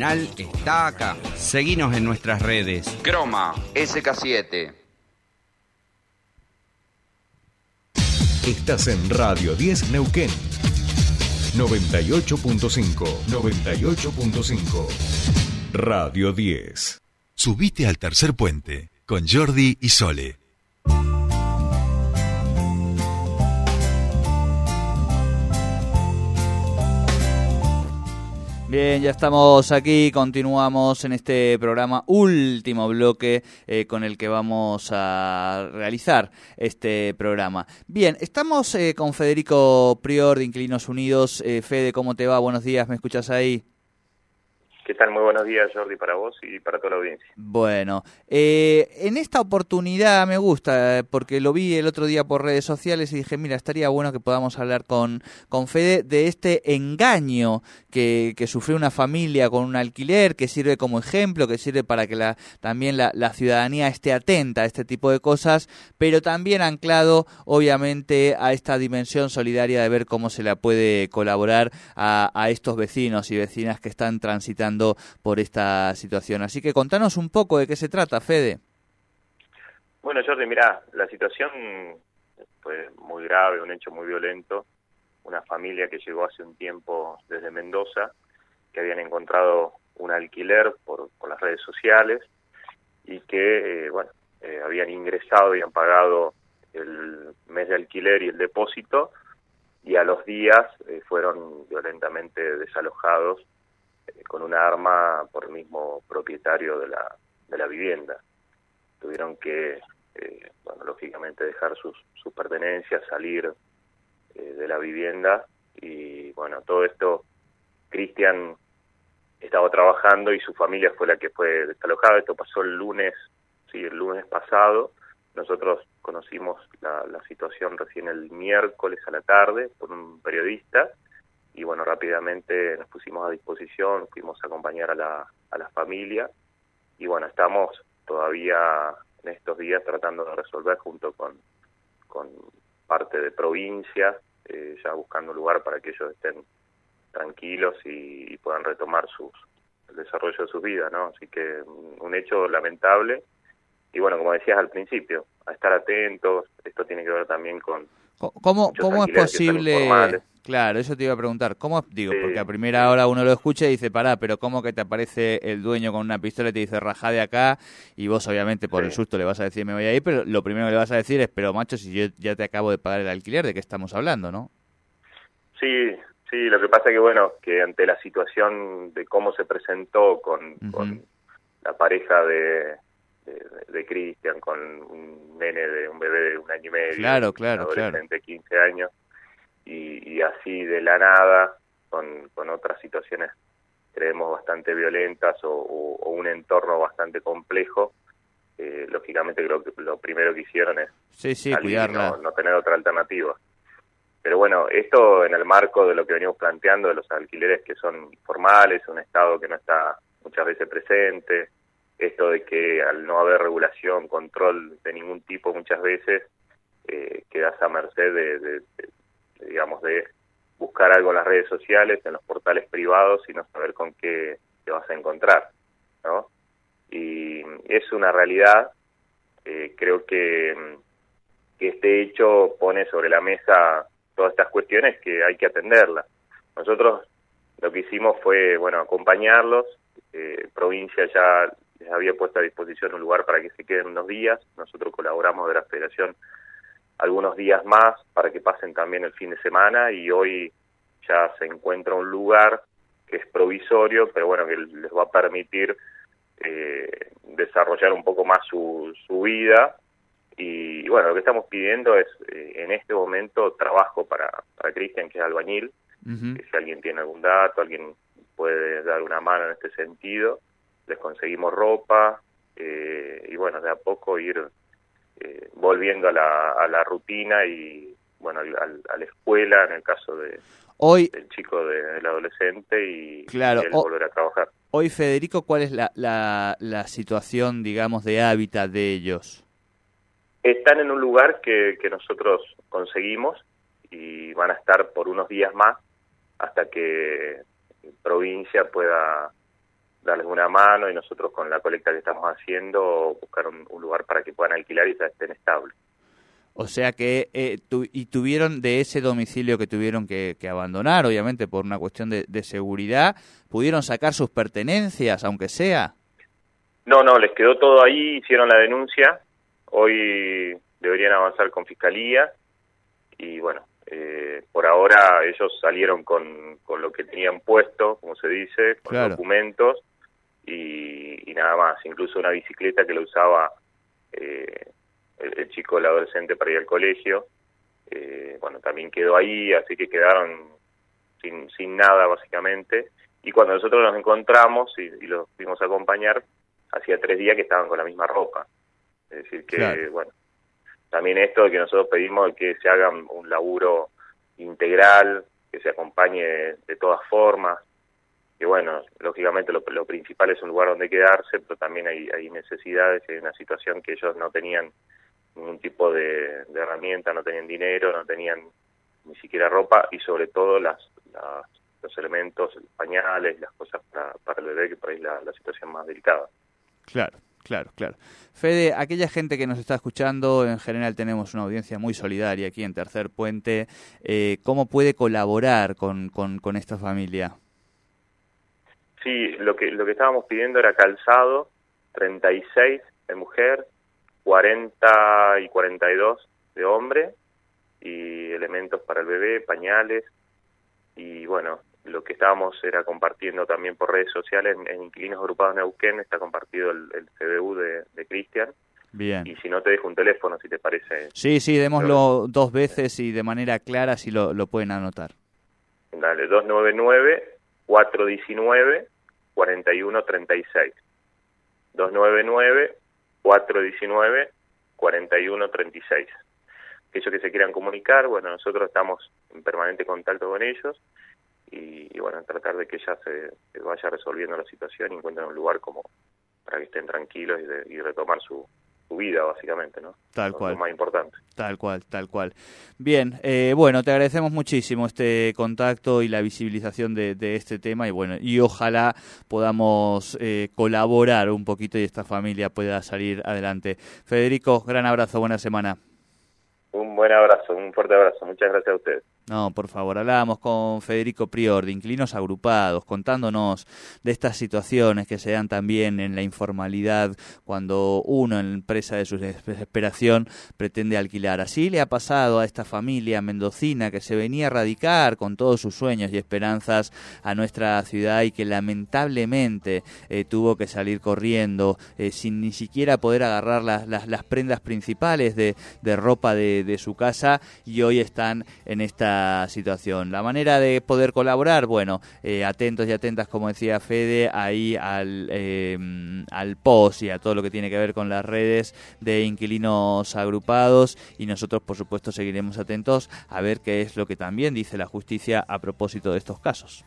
está acá. Seguinos en nuestras redes. Croma SK7. Estás en Radio 10 Neuquén. 98.5. 98.5. Radio 10. Subite al tercer puente con Jordi y Sole. Bien, ya estamos aquí, continuamos en este programa, último bloque eh, con el que vamos a realizar este programa. Bien, estamos eh, con Federico Prior de Inquilinos Unidos. Eh, Fede, ¿cómo te va? Buenos días, ¿me escuchas ahí? ¿Qué tal? Muy buenos días, Jordi, para vos y para toda la audiencia. Bueno, eh, en esta oportunidad me gusta, porque lo vi el otro día por redes sociales y dije, mira, estaría bueno que podamos hablar con, con Fede de este engaño que, que sufrió una familia con un alquiler, que sirve como ejemplo, que sirve para que la, también la, la ciudadanía esté atenta a este tipo de cosas, pero también anclado, obviamente, a esta dimensión solidaria de ver cómo se le puede colaborar a, a estos vecinos y vecinas que están transitando por esta situación. Así que contanos un poco de qué se trata, Fede. Bueno, Jordi, mira, la situación fue muy grave, un hecho muy violento. Una familia que llegó hace un tiempo desde Mendoza, que habían encontrado un alquiler por, las redes sociales y que, eh, bueno, eh, habían ingresado, habían pagado el mes de alquiler y el depósito y a los días eh, fueron violentamente desalojados eh, con una arma por el mismo propietario de la, de la vivienda. Tuvieron que, eh, bueno, lógicamente dejar sus, sus pertenencias, salir eh, de la vivienda y, bueno, todo esto, Cristian estaba trabajando y su familia fue la que fue desalojada. Esto pasó el lunes, sí, el lunes pasado. Nosotros conocimos la, la situación recién el miércoles a la tarde por un periodista y bueno, rápidamente nos pusimos a disposición, fuimos a acompañar a la, a la familia y bueno, estamos todavía en estos días tratando de resolver junto con, con parte de provincia, eh, ya buscando un lugar para que ellos estén tranquilos y, y puedan retomar sus el desarrollo de sus vidas, ¿no? Así que un hecho lamentable y bueno, como decías al principio, a estar atentos, esto tiene que ver también con... ¿Cómo, cómo es posible? Claro, eso te iba a preguntar. ¿Cómo? Digo, Sí, porque a primera hora uno lo escucha y dice, pará, pero ¿cómo que te aparece el dueño con una pistola y te dice, rajá de acá? Y vos, obviamente, por Sí. el susto le vas a decir, me voy a ir, pero lo primero que le vas a decir es, pero macho, si yo ya te acabo de pagar el alquiler, ¿de qué estamos hablando, no? Sí, sí, lo que pasa que bueno, que ante la situación de cómo se presentó con, la pareja de, de, de Cristian, con un nene de un bebé de un año y medio, Claro, claro, un adolescente de 15 años, y, y así de la nada, con, con otras situaciones, creemos, bastante violentas o, o- o un entorno bastante complejo, eh, lógicamente creo que lo primero que hicieron es Sí, sí, cuidarla. no, no tener otra alternativa. Pero bueno, esto en el marco de lo que venimos planteando de los alquileres que son informales, un Estado que no está muchas veces presente, esto de que al no haber regulación, control de ningún tipo muchas veces, eh, quedas a merced de, de- de, digamos, de buscar algo en las redes sociales, en los portales privados y no saber con qué te vas a encontrar, ¿no? Y es una realidad, eh, creo que, que este hecho pone sobre la mesa todas estas cuestiones que hay que atenderlas. Nosotros lo que hicimos fue, bueno, acompañarlos, eh, provincia ya les había puesto a disposición un lugar para que se queden unos días, nosotros colaboramos de la federación algunos días más para que pasen también el fin de semana y hoy ya se encuentra un lugar que es provisorio, pero bueno, que les va a permitir eh, desarrollar un poco más su, su vida. Y bueno, lo que estamos pidiendo es eh, en este momento trabajo para, para Cristian, que es albañil, que si alguien tiene algún dato, alguien puede dar una mano en este sentido, les conseguimos ropa eh, y bueno, de a poco ir eh, volviendo a la, a la rutina y bueno, al- a la escuela en el caso de, Hoy, del chico, de- del adolescente y, Claro, y él o- volver a trabajar. hoy Federico, ¿cuál es la, la, la situación, digamos, de hábitat de ellos? Están en un lugar que, que nosotros conseguimos y van a estar por unos días más hasta que provincia pueda darles una mano y nosotros con la colecta que estamos haciendo buscar un, lugar para que puedan alquilar y ya estén estables. O sea que, eh, y tuvieron de ese domicilio que tuvieron que, abandonar, obviamente por una cuestión de, seguridad, ¿pudieron sacar sus pertenencias, aunque sea? No, no, les quedó todo ahí, hicieron la denuncia, hoy deberían avanzar con fiscalía y bueno, eh, por ahora ellos salieron con, con lo que tenían puesto, como se dice, con documentos y, y, nada más, incluso una bicicleta que lo usaba eh, el, chico, el adolescente para ir al colegio. Eh, bueno, también quedó ahí, así que quedaron sin, sin nada básicamente. Y cuando nosotros nos encontramos y, los fuimos a acompañar, hacía tres días que estaban con la misma ropa. Es decir, que, bueno, también esto de que nosotros pedimos que se haga un laburo integral, que se acompañe de todas formas, que bueno, lógicamente lo, principal es un lugar donde quedarse, pero también hay, hay necesidades, hay una situación que ellos no tenían ningún tipo de, herramienta, no tenían dinero, no tenían ni siquiera ropa y sobre todo las, los elementos, pañales, las cosas para, el bebé, que por ahí la, la situación más delicada. Claro. Claro, claro. Fede, aquella gente que nos está escuchando, en general tenemos una audiencia muy solidaria aquí en Tercer Puente. Eh, ¿Cómo puede colaborar con, con, esta familia? Sí, lo que, lo que estábamos pidiendo era calzado, 36 de mujer, 40 y 42 de hombre y elementos para el bebé, pañales y bueno, lo que estábamos era compartiendo también por redes sociales en, Inquilinos Agrupados Neuquén, está compartido el, el CBU de, de Cristian. Bien. Y si no te dejo un teléfono, si te parece. Sí, sí, démoslo dos veces y de manera clara si lo, lo pueden anotar. Dale, 299-419-4136. 299 419-4136. Aquellos que se quieran comunicar, bueno, nosotros estamos en permanente contacto con ellos y, bueno, tratar de que ya se, vaya resolviendo la situación y encuentren un lugar como para que estén tranquilos y, y retomar su, tu vida, básicamente, ¿no? Tal cual. Lo más importante. Tal cual, tal cual. Bien, eh, bueno, te agradecemos muchísimo este contacto y la visibilización de, este tema y bueno, y ojalá podamos eh, colaborar un poquito y esta familia pueda salir adelante. Federico, gran abrazo, buena semana. Un buen abrazo, un fuerte abrazo. Muchas gracias a ustedes. No, por favor, hablábamos con Federico Prior de Inclinos Agrupados, contándonos de estas situaciones que se dan también en la informalidad cuando uno en presa de su desesperación pretende alquilar. Así le ha pasado a esta familia mendocina que se venía a radicar con todos sus sueños y esperanzas a nuestra ciudad y que lamentablemente eh, tuvo que salir corriendo eh, sin ni siquiera poder agarrar las, las, prendas principales de, de ropa de, de su casa y hoy están en esta situación. La manera de poder colaborar, bueno, eh, atentos y atentas, como decía Fede, ahí al, eh, al post y a todo lo que tiene que ver con las redes de inquilinos agrupados y nosotros, por supuesto, seguiremos atentos a ver qué es lo que también dice la justicia a propósito de estos casos.